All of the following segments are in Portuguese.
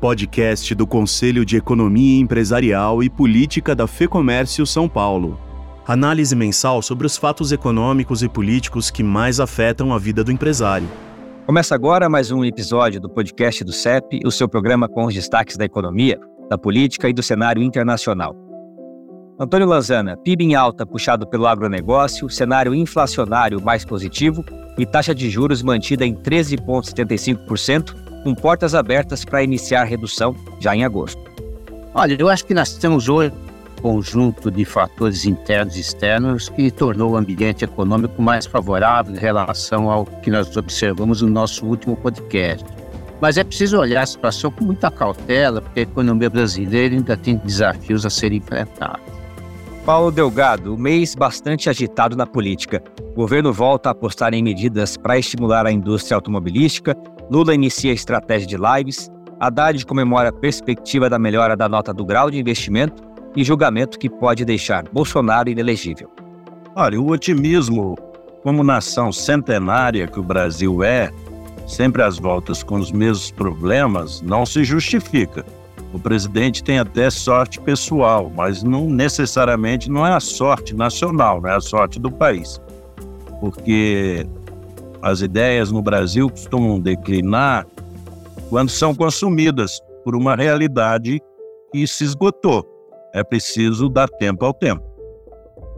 podcast do Conselho de Economia Empresarial e Política da FEComércio São Paulo. Análise mensal sobre os fatos econômicos e políticos que mais afetam a vida do empresário. Começa agora mais um episódio do podcast do CEP, o seu programa com os destaques da economia, da política e do cenário internacional. Antônio Lanzana, PIB em alta puxado pelo agronegócio, cenário inflacionário mais positivo e taxa de juros mantida em 13,75%, com portas abertas para iniciar redução já em agosto. Olha, eu acho que nós temos hoje um conjunto de fatores internos e externos que tornou o ambiente econômico mais favorável em relação ao que nós observamos no nosso último podcast. Mas é preciso olhar a situação com muita cautela, porque a economia brasileira ainda tem desafios a serem enfrentados. Paulo Delgado, mês bastante agitado na política. O governo volta a apostar em medidas para estimular a indústria automobilística, Lula inicia a estratégia de lives, Haddad comemora a perspectiva da melhora da nota do grau de investimento e julgamento que pode deixar Bolsonaro inelegível. Olha, o otimismo, como nação centenária que o Brasil é, sempre às voltas com os mesmos problemas, não se justifica. O presidente tem até sorte pessoal, mas não necessariamente não é a sorte nacional, não é a sorte do país. Porque as ideias no Brasil costumam declinar quando são consumidas por uma realidade que se esgotou. É preciso dar tempo ao tempo.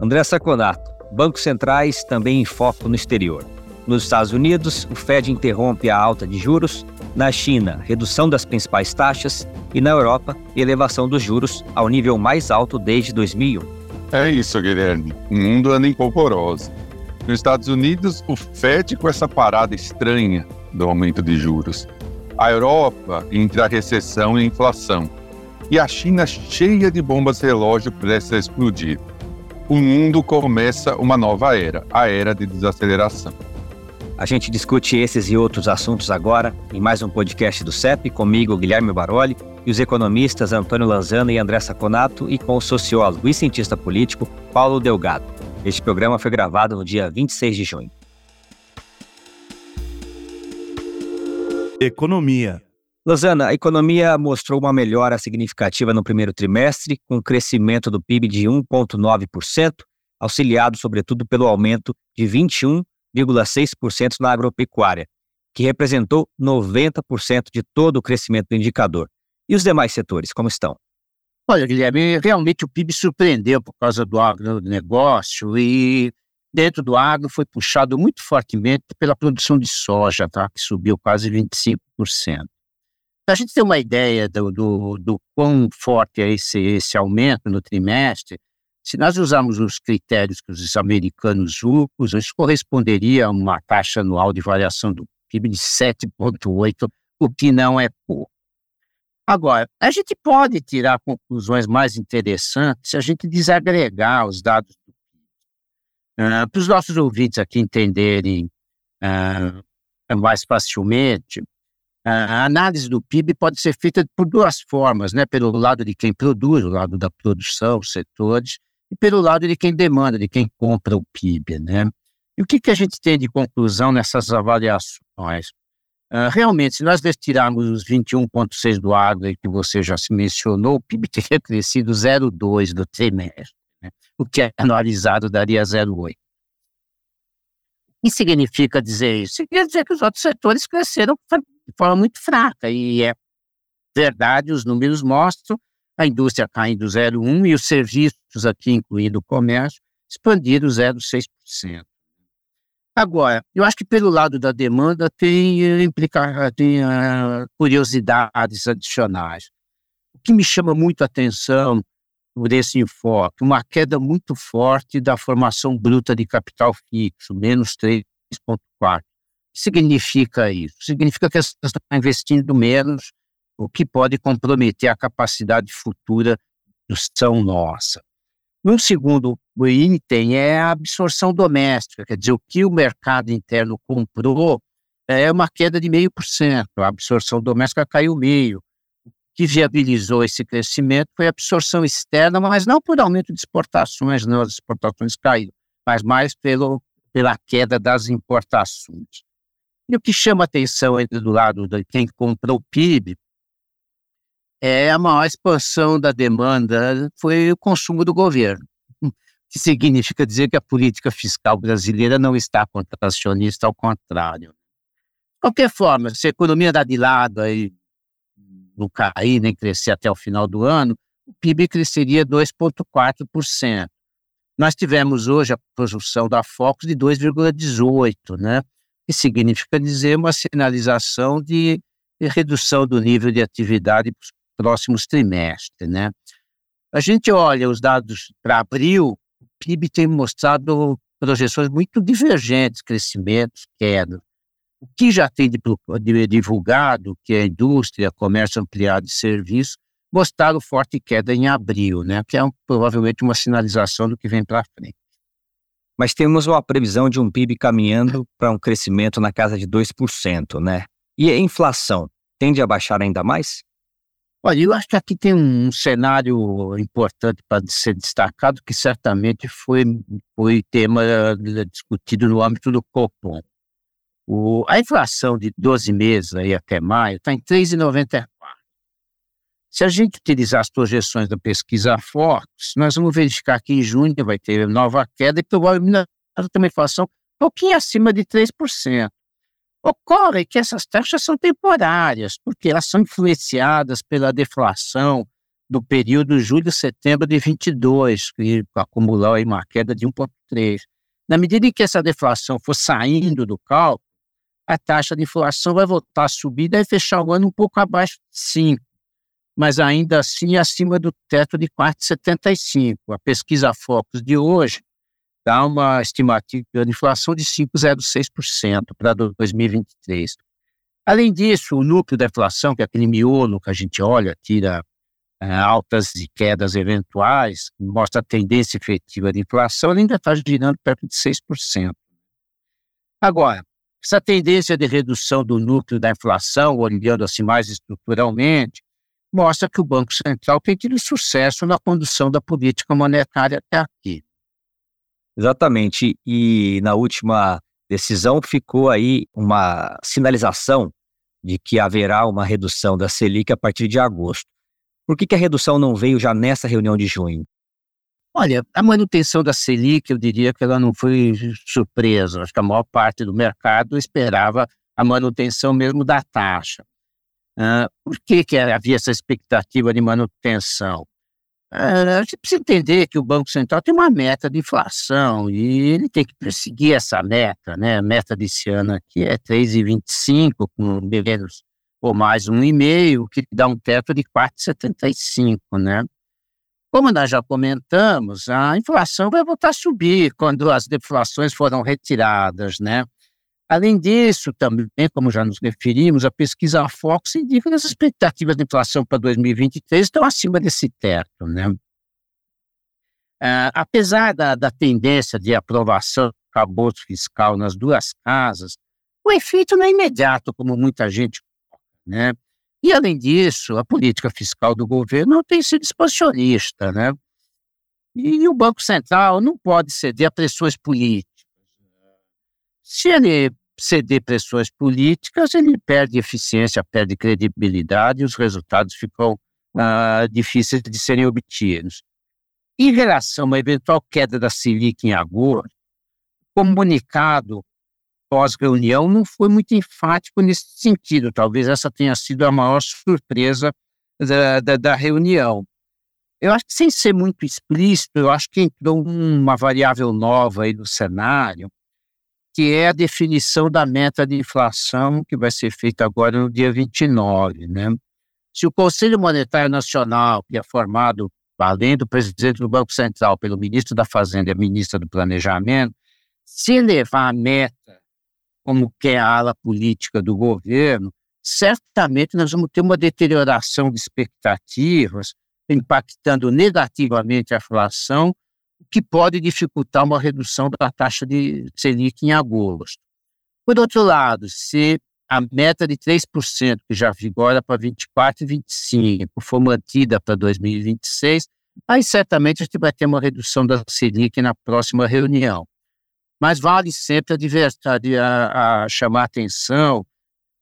André Saconato, bancos centrais também em foco no exterior. Nos Estados Unidos, o Fed interrompe a alta de juros. Na China, redução das principais taxas. E na Europa, elevação dos juros ao nível mais alto desde 2001. É isso, Guilherme. O mundo anda em polvorosa. Nos Estados Unidos, o Fed com essa parada estranha do aumento de juros. A Europa entre a recessão e a inflação. E a China cheia de bombas relógio prestes a explodir. O mundo começa uma nova era, a era de desaceleração. A gente discute esses e outros assuntos agora em mais um podcast do CEP, comigo, Guilherme Baroli, e os economistas Antônio Lanzana e André Saconato, e com o sociólogo e cientista político Paulo Delgado. Este programa foi gravado no dia 26 de junho. Economia. Lozana, a economia mostrou uma melhora significativa no primeiro trimestre, com crescimento do PIB de 1,9%, auxiliado sobretudo pelo aumento de 21,6% na agropecuária, que representou 90% de todo o crescimento do indicador. E os demais setores, como estão? Olha, Guilherme, realmente o PIB surpreendeu por causa do agronegócio e dentro do agro foi puxado muito fortemente pela produção de soja, tá? que subiu quase 25%. Para a gente ter uma ideia do, do, do quão forte é esse, esse aumento no trimestre, se nós usarmos os critérios que os americanos usam, isso corresponderia a uma taxa anual de variação do PIB de 7,8%, o que não é pouco. Agora, a gente pode tirar conclusões mais interessantes se a gente desagregar os dados do PIB. Uh, Para os nossos ouvintes aqui entenderem uh, mais facilmente, uh, a análise do PIB pode ser feita por duas formas, né? pelo lado de quem produz, o lado da produção, os setores, e pelo lado de quem demanda, de quem compra o PIB. Né? E o que, que a gente tem de conclusão nessas avaliações? Uh, realmente, se nós retirarmos os 21,6 do agro que você já se mencionou, o PIB teria crescido 0,2 do trimestre, né? o que é anualizado daria 0,8. O que significa dizer isso? Significa dizer que os outros setores cresceram de forma muito fraca, e é verdade, os números mostram a indústria caindo 0,1 e os serviços aqui, incluindo o comércio, expandiram 0,6%. Agora, eu acho que pelo lado da demanda tem, eh, implica, tem uh, curiosidades adicionais. O que me chama muito a atenção por esse enfoque, uma queda muito forte da formação bruta de capital fixo, menos 3,4. O que significa isso? Significa que as pessoas estão investindo menos, o que pode comprometer a capacidade futura de produção nossa. Um segundo item é a absorção doméstica, quer dizer, o que o mercado interno comprou é uma queda de meio por cento, a absorção doméstica caiu meio. O que viabilizou esse crescimento foi a absorção externa, mas não por aumento de exportações, não, as exportações caíram, mas mais pelo, pela queda das importações. E o que chama atenção do lado de quem compra o PIB é a maior expansão da demanda foi o consumo do governo, que significa dizer que a política fiscal brasileira não está contracionista, ao contrário. De qualquer forma, se a economia dá de lado aí, não cair nem crescer até o final do ano, o PIB cresceria 2,4%. Nós tivemos hoje a projeção da Focus de 2,18%, né? que significa dizer uma sinalização de redução do nível de atividade para os próximos trimestres. Né? A gente olha os dados para abril, o PIB tem mostrado projeções muito divergentes, crescimentos, queda. O que já tem de, divulgado, que é indústria, comércio ampliado e serviço, mostraram forte queda em abril, né? que é um, provavelmente uma sinalização do que vem para frente. Mas temos uma previsão de um PIB caminhando para um crescimento na casa de 2%, né? E a inflação tende a baixar ainda mais? Olha, eu acho que aqui tem um cenário importante para ser destacado, que certamente foi, foi tema discutido no âmbito do Copom. O, a inflação de 12 meses aí até maio está em 3,94. Se a gente utilizar as projeções da pesquisa Fox, nós vamos verificar que em junho vai ter nova queda e provavelmente uma inflação um pouquinho acima de 3%. Ocorre que essas taxas são temporárias, porque elas são influenciadas pela deflação do período julho-setembro de 22, que acumulou aí uma queda de 1,3. Na medida em que essa deflação for saindo do cálculo, a taxa de inflação vai voltar a subir e deve fechar o ano um pouco abaixo de 5 mas ainda assim acima do teto de 4,75. A pesquisa Focus de hoje dá uma estimativa de inflação de 5,06% para 2023. Além disso, o núcleo da inflação, que é aquele miolo que a gente olha, tira é, altas e quedas eventuais, mostra a tendência efetiva de inflação, ainda está girando perto de 6%. Agora, essa tendência de redução do núcleo da inflação, olhando assim mais estruturalmente, mostra que o Banco Central tem tido sucesso na condução da política monetária até aqui. Exatamente. E na última decisão ficou aí uma sinalização de que haverá uma redução da Selic a partir de agosto. Por que, que a redução não veio já nessa reunião de junho? Olha, a manutenção da Selic, eu diria que ela não foi surpresa. Acho que a maior parte do mercado esperava a manutenção mesmo da taxa. Uh, por que, que havia essa expectativa de manutenção? A gente precisa entender que o Banco Central tem uma meta de inflação e ele tem que perseguir essa meta, né? A meta desse ano aqui é 3,25, com menos ou mais 1,5, que dá um teto de 4,75, né? Como nós já comentamos, a inflação vai voltar a subir quando as deflações foram retiradas, né? Além disso, também, como já nos referimos, a pesquisa Fox indica que as expectativas de inflação para 2023 estão acima desse teto. Né? Uh, apesar da, da, tendência de aprovação do cabouço fiscal nas duas casas, o efeito não é imediato, como muita gente né? E, além disso, a política fiscal do governo não tem sido expansionista. Né? E o Banco Central não pode ceder a pressões políticas. Se ele ceder pressões políticas, ele perde eficiência, perde credibilidade e os resultados ficam ah, difíceis de serem obtidos. Em relação a uma eventual queda da Selic em agosto, o comunicado pós-reunião não foi muito enfático nesse sentido. Talvez essa tenha sido a maior surpresa da, da, da reunião. Eu acho que, sem ser muito explícito, eu acho que entrou uma variável nova aí no cenário, que é a definição da meta de inflação que vai ser feita agora no dia 29, né? Se o Conselho Monetário Nacional, que é formado, além do presidente do Banco Central, pelo ministro da Fazenda e ministra do Planejamento, se elevar a meta como quer a ala política do governo, certamente nós vamos ter uma deterioração de expectativas, impactando negativamente a inflação que pode dificultar uma redução da taxa de Selic em agosto. Por outro lado, se a meta de 3%, que já vigora para 24 e 25, for mantida para 2026, aí certamente a gente vai ter uma redução da Selic na próxima reunião. Mas vale sempre a, a chamar atenção,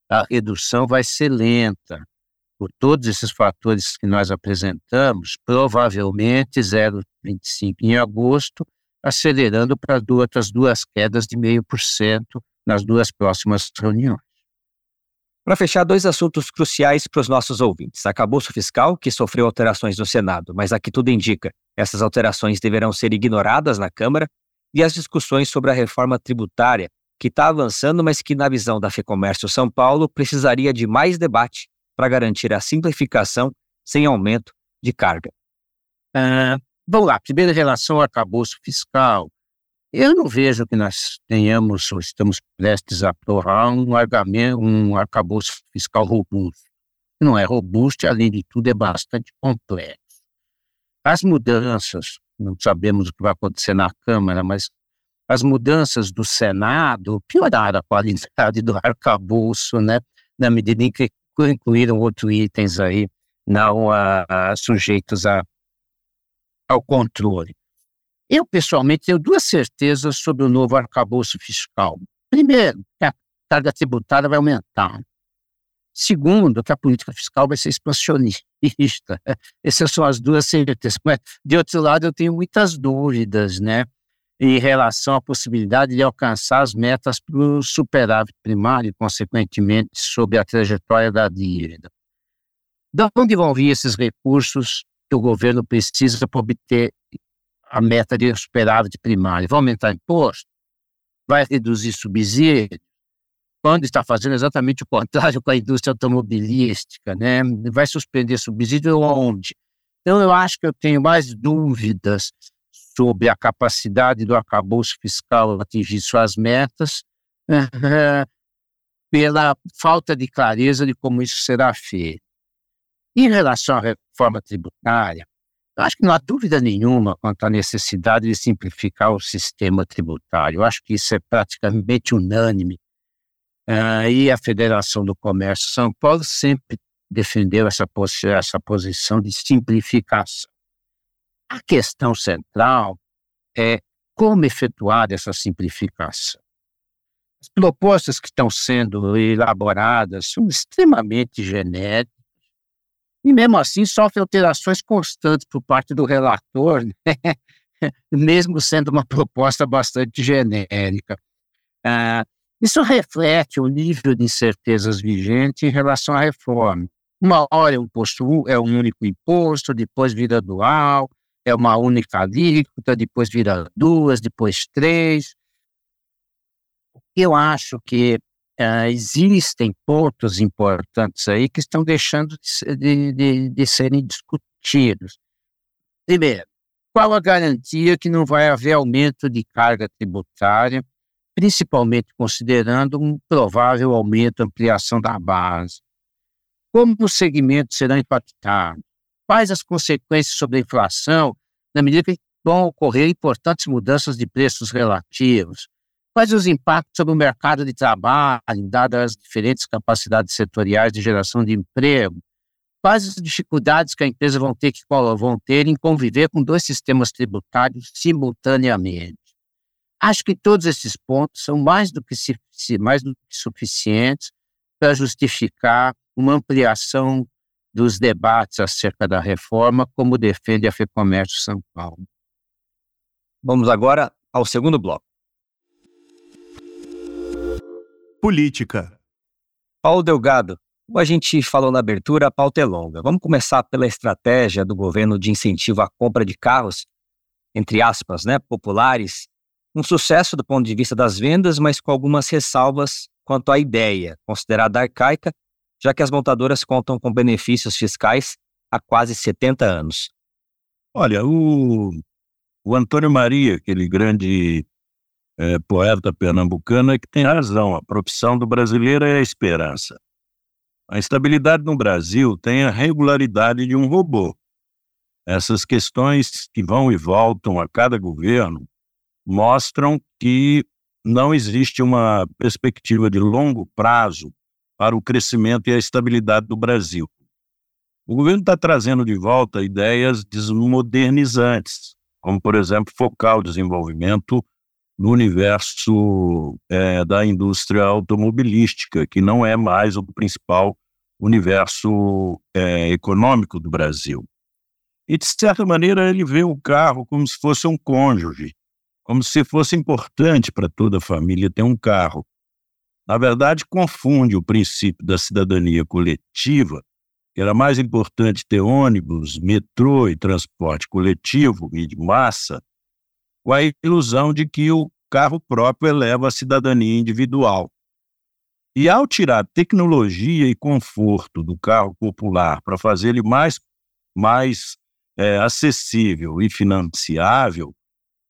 a redução vai ser lenta, por todos esses fatores que nós apresentamos, provavelmente 0,25 em agosto, acelerando para outras duas quedas de 0,5% nas duas próximas reuniões. Para fechar, dois assuntos cruciais para os nossos ouvintes. Acabouço fiscal, que sofreu alterações no Senado, mas aqui tudo indica, essas alterações deverão ser ignoradas na Câmara, e as discussões sobre a reforma tributária, que está avançando, mas que, na visão da FEComércio São Paulo, precisaria de mais debate para garantir a simplificação sem aumento de carga. Uh, vamos lá, primeiro em relação ao arcabouço fiscal. Eu não vejo que nós tenhamos ou estamos prestes a aprovar um, um arcabouço fiscal robusto. Não é robusto além de tudo, é bastante complexo. As mudanças, não sabemos o que vai acontecer na Câmara, mas as mudanças do Senado pioraram a qualidade do arcabouço, né? Na medida em que incluíram outros itens aí não uh, sujeitos a, ao controle. Eu, pessoalmente, tenho duas certezas sobre o novo arcabouço fiscal. Primeiro, que a carga tributária vai aumentar. Segundo, que a política fiscal vai ser expansionista. Essas são as duas certezas. Mas, de outro lado, eu tenho muitas dúvidas, né? Em relação à possibilidade de alcançar as metas para o superávit primário e, consequentemente, sobre a trajetória da dívida. De onde vão vir esses recursos que o governo precisa para obter a meta de superávit primário? Vai aumentar imposto? Vai reduzir subsídio? Quando está fazendo exatamente o contrário com a indústria automobilística, né? Vai suspender subsídio onde? Então, eu acho que eu tenho mais dúvidas sobre a capacidade do arcabouço fiscal atingir suas metas, pela falta de clareza de como isso será feito. Em relação à reforma tributária, eu acho que não há dúvida nenhuma quanto à necessidade de simplificar o sistema tributário. Eu acho que isso é praticamente unânime. Uh, e a Federação do Comércio São Paulo sempre defendeu essa, essa posição de simplificação. A questão central é como efetuar essa simplificação. As propostas que estão sendo elaboradas são extremamente genéricas e, mesmo assim, sofrem alterações constantes por parte do relator, né? mesmo sendo uma proposta bastante genérica. Ah, isso reflete o nível de incertezas vigente em relação à reforma. Uma hora é um, imposto, é um único imposto, depois vira dual, é uma única alíquota, depois vira duas, depois três. Eu acho que uh, existem pontos importantes aí que estão deixando de, de, de serem discutidos. Primeiro, qual a garantia que não vai haver aumento de carga tributária, principalmente considerando um provável aumento, ampliação da base? Como o segmento será impactado? Quais as consequências sobre a inflação na medida que vão ocorrer importantes mudanças de preços relativos, quais os impactos sobre o mercado de trabalho, dadas as diferentes capacidades setoriais de geração de emprego, quais as dificuldades que a empresa vão ter, que, vão ter em conviver com dois sistemas tributários simultaneamente. Acho que todos esses pontos são mais do que, mais do que suficientes para justificar uma ampliação dos debates acerca da reforma, como defende a FEComércio São Paulo. Vamos agora ao segundo bloco. Política. Paulo Delgado, como a gente falou na abertura, a pauta é longa. Vamos começar pela estratégia do governo de incentivo à compra de carros, entre aspas, né, populares. Um sucesso do ponto de vista das vendas, mas com algumas ressalvas quanto à ideia, considerada arcaica já que as montadoras contam com benefícios fiscais há quase 70 anos. Olha, o, o Antônio Maria, aquele grande é, poeta pernambucano, é que tem razão. A profissão do brasileiro é a esperança. A estabilidade no Brasil tem a regularidade de um robô. Essas questões que vão e voltam a cada governo mostram que não existe uma perspectiva de longo prazo para o crescimento e a estabilidade do Brasil. O governo está trazendo de volta ideias desmodernizantes, como, por exemplo, focar o desenvolvimento no universo é, da indústria automobilística, que não é mais o principal universo é, econômico do Brasil. E, de certa maneira, ele vê o carro como se fosse um cônjuge, como se fosse importante para toda a família ter um carro. Na verdade, confunde o princípio da cidadania coletiva, que era mais importante ter ônibus, metrô e transporte coletivo e de massa, com a ilusão de que o carro próprio eleva a cidadania individual. E ao tirar tecnologia e conforto do carro popular para fazer ele mais, mais é, acessível e financiável,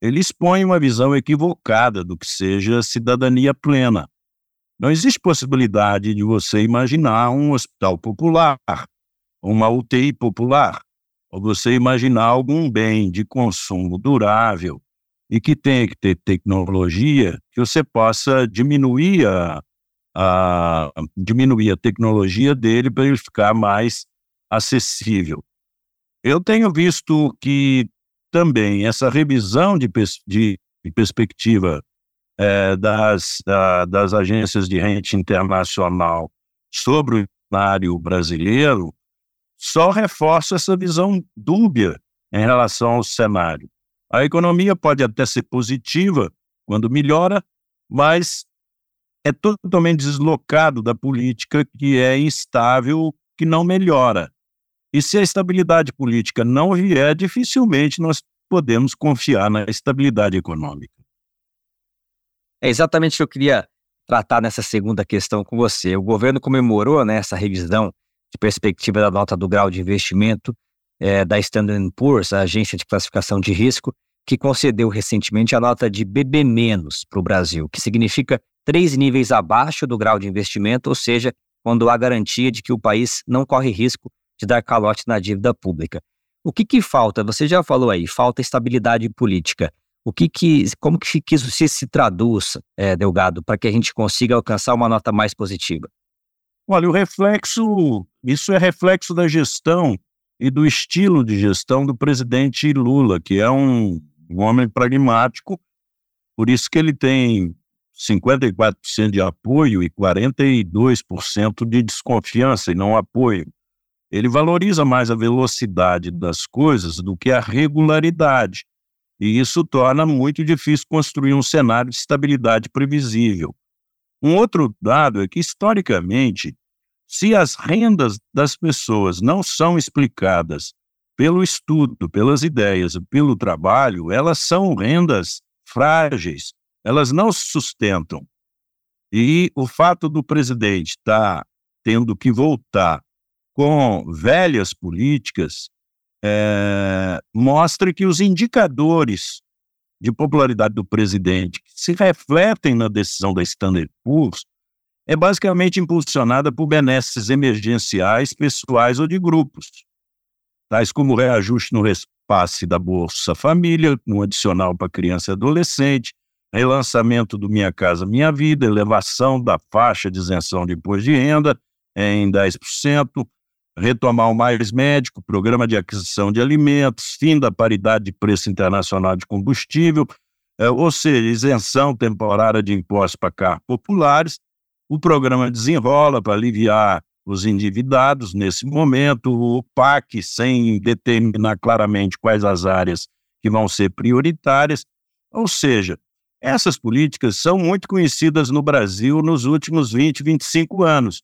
ele expõe uma visão equivocada do que seja cidadania plena. Não existe possibilidade de você imaginar um hospital popular, uma UTI popular, ou você imaginar algum bem de consumo durável e que tenha que ter tecnologia que você possa diminuir a, a diminuir a tecnologia dele para ele ficar mais acessível. Eu tenho visto que também essa revisão de, de, de perspectiva é, das, da, das agências de rente internacional sobre o cenário brasileiro só reforça essa visão dúbia em relação ao cenário. A economia pode até ser positiva quando melhora, mas é totalmente deslocado da política que é instável, que não melhora. E se a estabilidade política não vier, dificilmente nós podemos confiar na estabilidade econômica. É exatamente o que eu queria tratar nessa segunda questão com você. O governo comemorou né, essa revisão de perspectiva da nota do grau de investimento é, da Standard Poor's, a agência de classificação de risco, que concedeu recentemente a nota de BB- para o Brasil, que significa três níveis abaixo do grau de investimento, ou seja, quando há garantia de que o país não corre risco de dar calote na dívida pública. O que, que falta? Você já falou aí, falta estabilidade política. O que que, como que, isso se, se traduz, é, Delgado, para que a gente consiga alcançar uma nota mais positiva? Olha, o reflexo, isso é reflexo da gestão e do estilo de gestão do presidente Lula, que é um, um homem pragmático, por isso que ele tem 54% de apoio e 42% de desconfiança e não apoio. Ele valoriza mais a velocidade das coisas do que a regularidade. E isso torna muito difícil construir um cenário de estabilidade previsível. Um outro dado é que, historicamente, se as rendas das pessoas não são explicadas pelo estudo, pelas ideias, pelo trabalho, elas são rendas frágeis, elas não se sustentam. E o fato do presidente estar tá tendo que voltar com velhas políticas é, mostra que os indicadores de popularidade do presidente que se refletem na decisão da Standard Poor's é basicamente impulsionada por benesses emergenciais, pessoais ou de grupos, tais como reajuste no repasse da Bolsa Família, um adicional para criança e adolescente, relançamento do Minha Casa Minha Vida, elevação da faixa de isenção de imposto de renda em 10%, retomar o Mais Médico, programa de aquisição de alimentos, fim da paridade de preço internacional de combustível, é, ou seja, isenção temporária de impostos para carros populares. O programa desenrola para aliviar os endividados nesse momento, o PAC, sem determinar claramente quais as áreas que vão ser prioritárias. Ou seja, essas políticas são muito conhecidas no Brasil nos últimos 20, 25 anos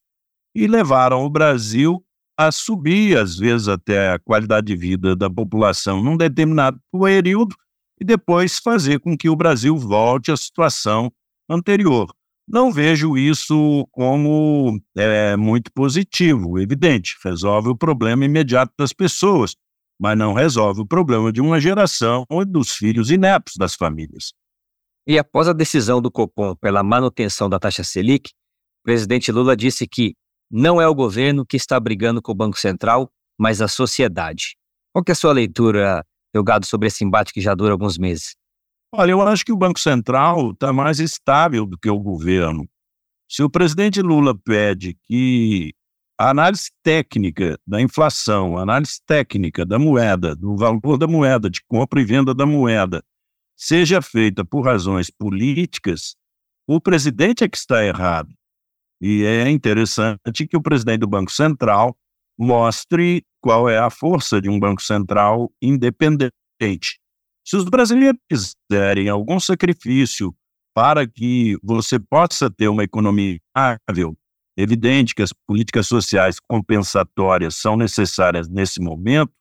e levaram o Brasil a subir, às vezes, até a qualidade de vida da população num determinado período e depois fazer com que o Brasil volte à situação anterior. Não vejo isso como é, muito positivo, evidente, resolve o problema imediato das pessoas, mas não resolve o problema de uma geração e dos filhos e netos das famílias. E após a decisão do Copom pela manutenção da taxa Selic, o presidente Lula disse que não é o governo que está brigando com o Banco Central, mas a sociedade. Qual é a sua leitura, Delgado, sobre esse embate que já dura alguns meses? Olha, eu acho que o Banco Central está mais estável do que o governo. Se o presidente Lula pede que a análise técnica da inflação, a análise técnica da moeda, do valor da moeda, de compra e venda da moeda, seja feita por razões políticas, o presidente é que está errado. E é interessante que o presidente do Banco Central mostre qual é a força de um Banco Central independente. Se os brasileiros fizerem algum sacrifício para que você possa ter uma economia ável, evidente que as políticas sociais compensatórias são necessárias nesse momento,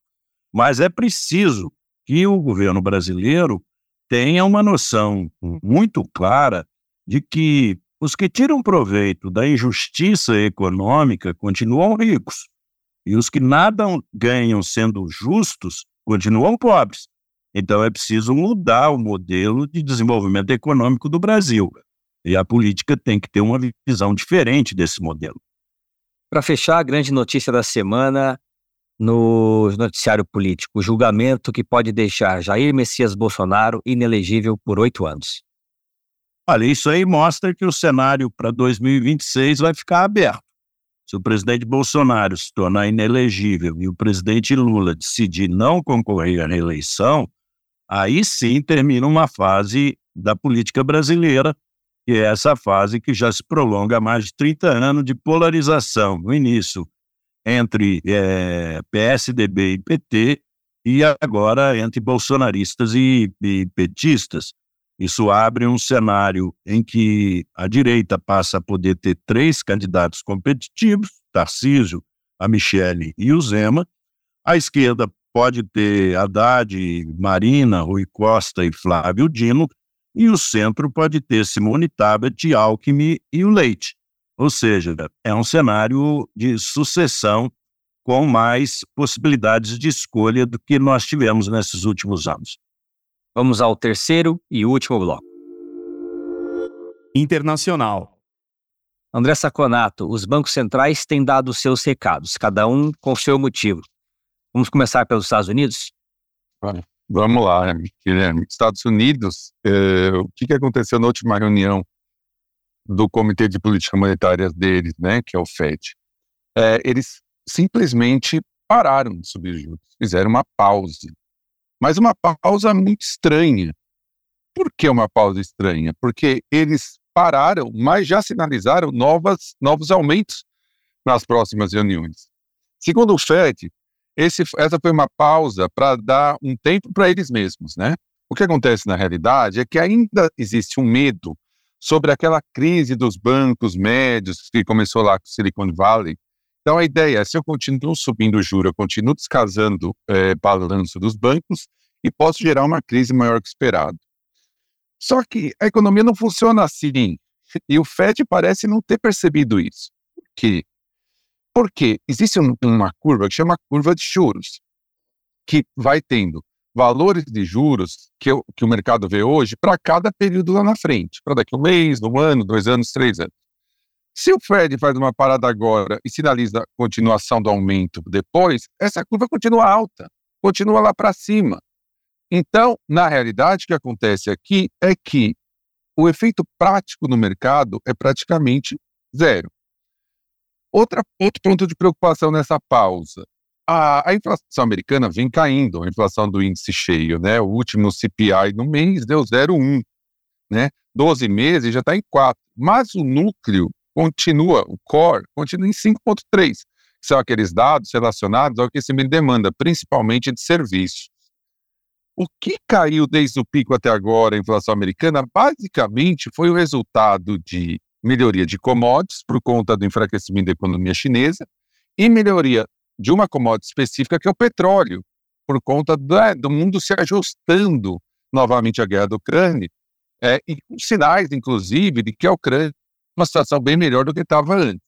mas é preciso que o governo brasileiro tenha uma noção muito clara de que os que tiram proveito da injustiça econômica continuam ricos e os que nada ganham sendo justos continuam pobres. Então é preciso mudar o modelo de desenvolvimento econômico do Brasil. E a política tem que ter uma visão diferente desse modelo. Para fechar, a grande notícia da semana no noticiário político: o julgamento que pode deixar Jair Messias Bolsonaro inelegível por oito anos. Olha, isso aí mostra que o cenário para 2026 vai ficar aberto. Se o presidente Bolsonaro se tornar inelegível e o presidente Lula decidir não concorrer à reeleição, aí sim termina uma fase da política brasileira, que é essa fase que já se prolonga há mais de 30 anos de polarização. No início, entre é, PSDB e PT, e agora entre bolsonaristas e, e petistas. Isso abre um cenário em que a direita passa a poder ter três candidatos competitivos, Tarcísio, a Michele e o Zema. A esquerda pode ter Haddad, Marina, Rui Costa e Flávio Dino, e o centro pode ter Simone Tabet, Alckmin e o Leite. Ou seja, é um cenário de sucessão com mais possibilidades de escolha do que nós tivemos nesses últimos anos. Vamos ao terceiro e último bloco. Internacional. André Saconato, os bancos centrais têm dado seus recados, cada um com seu motivo. Vamos começar pelos Estados Unidos? Vamos lá, Guilherme. Estados Unidos, eh, o que, que aconteceu na última reunião do Comitê de Política Monetária deles, né, que é o FED, é, eles simplesmente pararam de subir juros, fizeram uma pausa. Mas uma pausa muito estranha. Por que uma pausa estranha? Porque eles pararam, mas já sinalizaram novas, novos aumentos nas próximas reuniões. Segundo o FED, esse, essa foi uma pausa para dar um tempo para eles mesmos, né? O que acontece na realidade é que ainda existe um medo sobre aquela crise dos bancos médios que começou lá com Silicon Valley. Então, a ideia é, se eu continuo subindo o juro, eu continuo descasando é, balanço dos bancos e posso gerar uma crise maior que esperado. Só que a economia não funciona assim. E o FED parece não ter percebido isso. Por quê? Porque existe um, uma curva que chama curva de juros, que vai tendo valores de juros que, eu, que o mercado vê hoje para cada período lá na frente, para daqui a um mês, um ano, dois anos, três anos. Se o Fed faz uma parada agora e sinaliza continuação do aumento depois, essa curva continua alta, continua lá para cima. Então, na realidade, o que acontece aqui é que o efeito prático no mercado é praticamente zero. Outra, outro ponto de preocupação nessa pausa a, a, inflação americana vem caindo, a inflação do índice cheio, né? O último CPI no mês deu 0,1, né? 12 meses já está em 4. Mas o núcleo continua, o core, continua em 5,3, que são aqueles dados relacionados ao aquecimento de demanda, principalmente de serviços. O que caiu desde o pico até agora, a inflação americana, basicamente foi o resultado de melhoria de commodities por conta do enfraquecimento da economia chinesa e melhoria de uma commodity específica, que é o petróleo, por conta da, do mundo se ajustando novamente à guerra da Ucrânia, é, e com sinais, inclusive, de que a Ucrânia é uma situação bem melhor do que estava antes.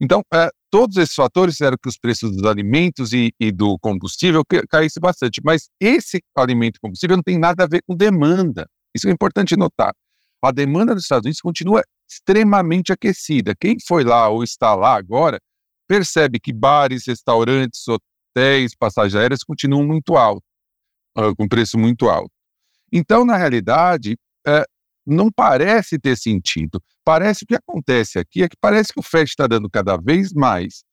Então, é, todos esses fatores fizeram que os preços dos alimentos e, e do combustível caíssem bastante, mas esse alimento combustível não tem nada a ver com demanda. Isso é importante notar. A demanda dos Estados Unidos continua extremamente aquecida. Quem foi lá ou está lá agora percebe que bares, restaurantes, hotéis, passagens aéreas continuam muito altos, uh, com preço muito alto. Então, na realidade, é, não parece ter sentido. Parece o que acontece aqui é que parece que o FED está dando cada vez mais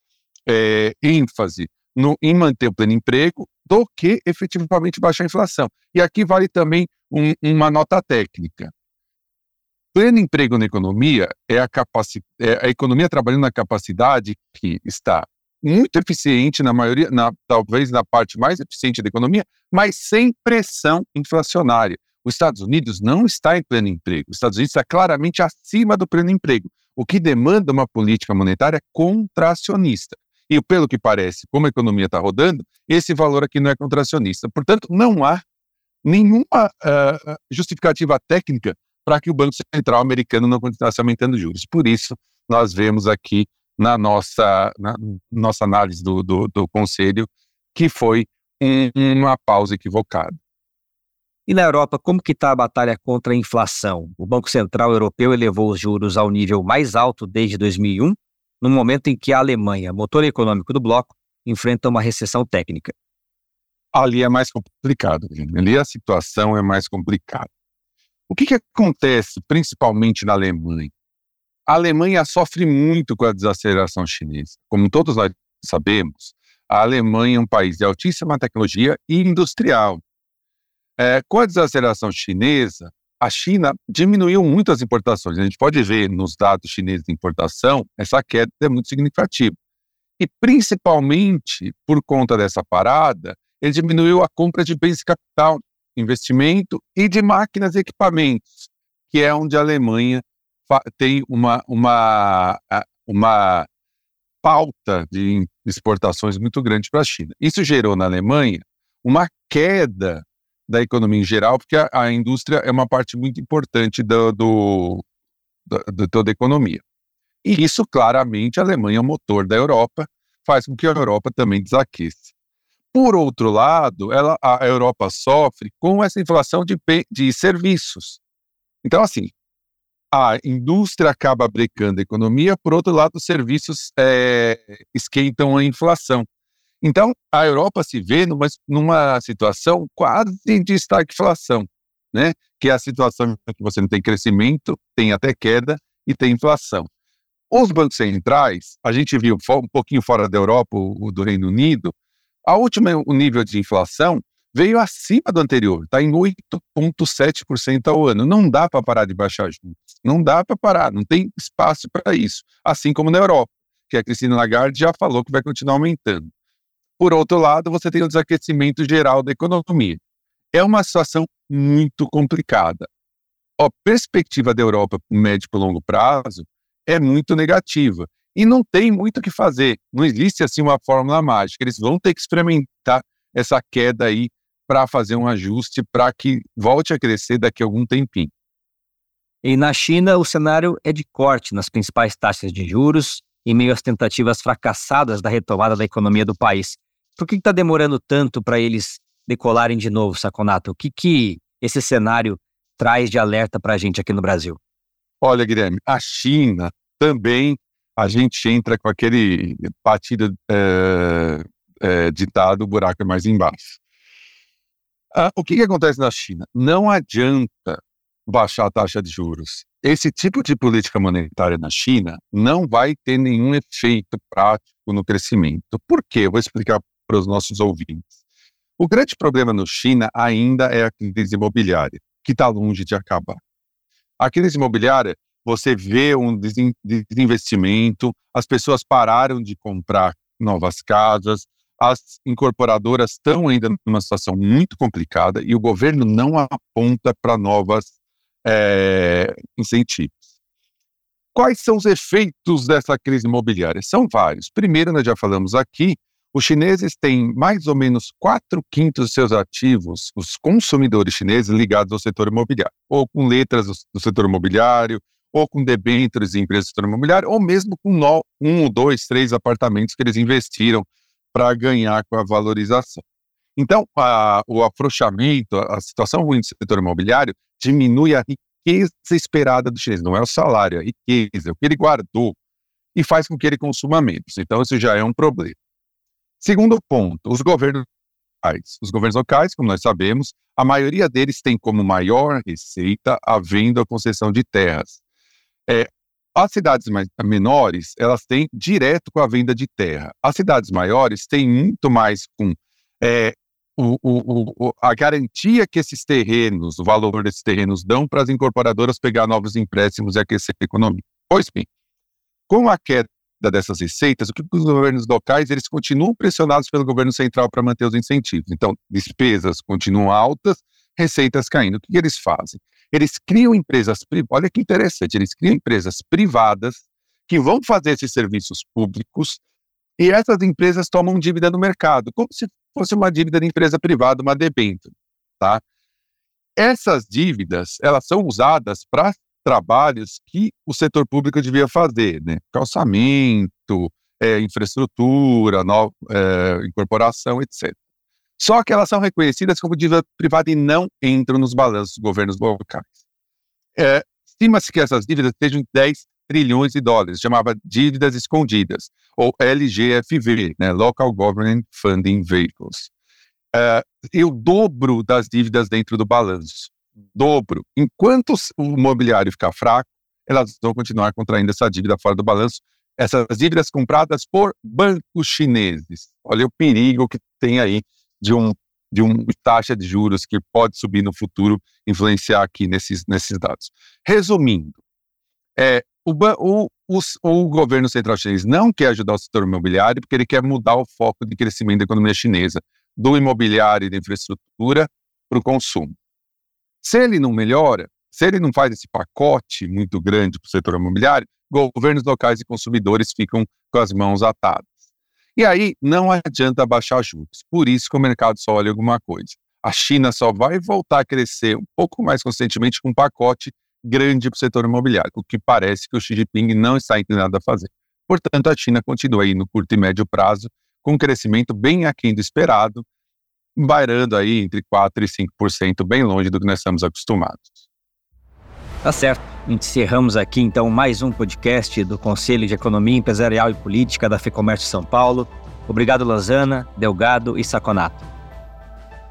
é, ênfase no, em manter o pleno emprego do que efetivamente baixar a inflação. E aqui vale também um, uma nota técnica. pleno emprego na economia é a, capaci é a economia trabalhando na capacidade que está muito eficiente na maioria, na, talvez na parte mais eficiente da economia, mas sem pressão inflacionária. Os Estados Unidos não está em pleno emprego. Os Estados Unidos está claramente acima do pleno emprego, o que demanda uma política monetária contracionista. E pelo que parece, como a economia está rodando, esse valor aqui não é contracionista. Portanto, não há nenhuma uh, justificativa técnica para que o Banco Central americano não continuasse aumentando juros. Por isso, nós vemos aqui na nossa, na nossa análise do, do, do Conselho que foi um, uma pausa equivocada. E na Europa, como que está a batalha contra a inflação? O Banco Central Europeu elevou os juros ao nível mais alto desde 2001, no momento em que a Alemanha, motor econômico do bloco, enfrenta uma recessão técnica. Ali é mais complicado, ali a situação é mais complicada. O que, que acontece principalmente na Alemanha? A Alemanha sofre muito com a desaceleração chinesa. Como todos nós sabemos, a Alemanha é um país de altíssima tecnologia e industrial. É, com a desaceleração chinesa, a China diminuiu muito as importações. A gente pode ver nos dados chineses de importação, essa queda é muito significativa. E principalmente por conta dessa parada, ele diminuiu a compra de bens de capital, investimento e de máquinas e equipamentos, que é onde a Alemanha tem uma, uma, uma pauta de exportações muito grande para a China. Isso gerou na Alemanha uma queda da economia em geral, porque a, a indústria é uma parte muito importante do, do, de toda a economia. E isso, claramente, a Alemanha é o motor da Europa, faz com que a Europa também desaqueça. Por outro lado, ela, a Europa sofre com essa inflação de, de serviços. Então, assim, a indústria acaba brecando a economia, por outro lado, os serviços é, esquentam a inflação. Então, a Europa se vê numa, numa situação quase de estagflação, né? que é a situação em que você não tem crescimento, tem até queda e tem inflação. Os bancos centrais, a gente viu um pouquinho fora da Europa, o, do Reino Unido, a última o nível de inflação veio acima do anterior, está em 8,7% ao ano. Não dá para parar de baixar juros, não dá para parar, não tem espaço para isso. Assim como na Europa, que a Cristina Lagarde já falou que vai continuar aumentando. Por outro lado, você tem o desaquecimento geral da economia. É uma situação muito complicada. A perspectiva da Europa para médio e longo prazo é muito negativa. E não tem muito o que fazer. Não existe assim uma fórmula mágica. Eles vão ter que experimentar essa queda aí para fazer um ajuste para que volte a crescer daqui a algum tempinho. E na China, o cenário é de corte nas principais taxas de juros, em meio às tentativas fracassadas da retomada da economia do país. Por que está demorando tanto para eles decolarem de novo, Saconato? O que, que esse cenário traz de alerta para a gente aqui no Brasil? Olha, Guilherme, a China também, a gente entra com aquele partido é, é, ditado, o buraco é mais embaixo. Ah, o que, que acontece na China? Não adianta baixar a taxa de juros. Esse tipo de política monetária na China não vai ter nenhum efeito prático no crescimento. Por quê? Eu vou explicar para os nossos ouvintes. O grande problema no China ainda é a crise imobiliária, que está longe de acabar. A crise imobiliária, você vê um desinvestimento, as pessoas pararam de comprar novas casas, as incorporadoras estão ainda numa situação muito complicada e o governo não aponta para novas é, incentivos. Quais são os efeitos dessa crise imobiliária? São vários. Primeiro, nós já falamos aqui, os chineses têm mais ou menos 4 quintos de seus ativos, os consumidores chineses, ligados ao setor imobiliário, ou com letras do setor imobiliário, ou com debêntures em empresas do setor imobiliário, ou mesmo com no, um, dois, três apartamentos que eles investiram para ganhar com a valorização. Então, a, o afrouxamento, a situação ruim do setor imobiliário diminui a riqueza esperada do chinês, não é o salário, é a riqueza, é o que ele guardou, e faz com que ele consuma menos. Então, isso já é um problema. Segundo ponto, os governos locais. Os governos locais, como nós sabemos, a maioria deles tem como maior receita a venda ou concessão de terras. É, as cidades mais, menores, elas têm direto com a venda de terra. As cidades maiores têm muito mais com é, o, o, o, a garantia que esses terrenos, o valor desses terrenos dão para as incorporadoras pegar novos empréstimos e aquecer a economia. Pois bem, com a queda dessas receitas, o que os governos locais eles continuam pressionados pelo governo central para manter os incentivos. Então, despesas continuam altas, receitas caindo. O que, eles fazem? Eles criam empresas privadas. Olha que interessante, eles criam empresas privadas que vão fazer esses serviços públicos e essas empresas tomam dívida no mercado, como se fosse uma dívida de empresa privada, uma debênture, tá? Essas dívidas, elas são usadas para trabalhos que o setor público devia fazer, né? Calçamento, é, infraestrutura, no, é, incorporação, etc. Só que elas são reconhecidas como dívida privada e não entram nos balanços dos governos locais. É, Estima-se que essas dívidas sejam 10 trilhões de dólares, chamava dívidas escondidas, ou LGFV, né, Local Government Funding Vehicles. Uh, e o dobro das dívidas dentro do balanço. Dobro. Enquanto o imobiliário ficar fraco, elas vão continuar contraindo essa dívida fora do balanço, essas dívidas compradas por bancos chineses. Olha o perigo que tem aí de um de uma taxa de juros que pode subir no futuro, influenciar aqui nesses, nesses dados. Resumindo, é, o, o, o, o, governo central chinês não quer ajudar o setor imobiliário porque ele quer mudar o foco de crescimento da economia chinesa, do imobiliário e da infraestrutura para o consumo. Se ele não melhora, se ele não faz esse pacote muito grande para o setor imobiliário, governos locais e consumidores ficam com as mãos atadas. E aí não adianta baixar juros. Por isso que o mercado só olha alguma coisa. A China só vai voltar a crescer um pouco mais constantemente com um pacote grande para o setor imobiliário, o que parece que o Xi Jinping não está inclinado a fazer. Portanto, a China continua aí no curto e médio prazo com um crescimento bem aquém do esperado, bairando aí entre 4% e 5%, bem longe do que nós estamos acostumados. Tá certo. Encerramos aqui então mais um podcast do Conselho de Economia Empresarial e Política da FEComércio São Paulo. Obrigado, Lozana, Delgado e Saconato.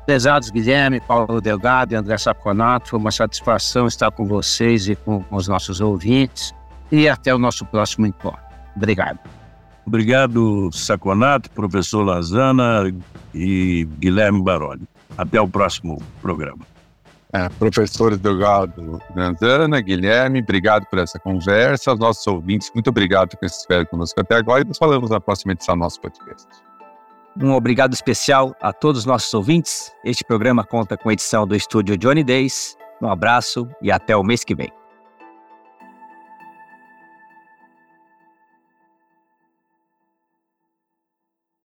Pesados Guilherme, Paulo Delgado e André Saconato, foi uma satisfação estar com vocês e com, com os nossos ouvintes. E até o nosso próximo encontro. Obrigado. Obrigado, Saconato, professor Lazana e Guilherme Baroni. Até o próximo programa. É, professores Delgado Lanzana, Guilherme, obrigado por essa conversa. Aos nossos ouvintes, muito obrigado por estiverem conosco até agora e nos falamos na próxima edição do nosso podcast. Um obrigado especial a todos os nossos ouvintes. Este programa conta com a edição do estúdio Johnny Days. Um abraço e até o mês que vem.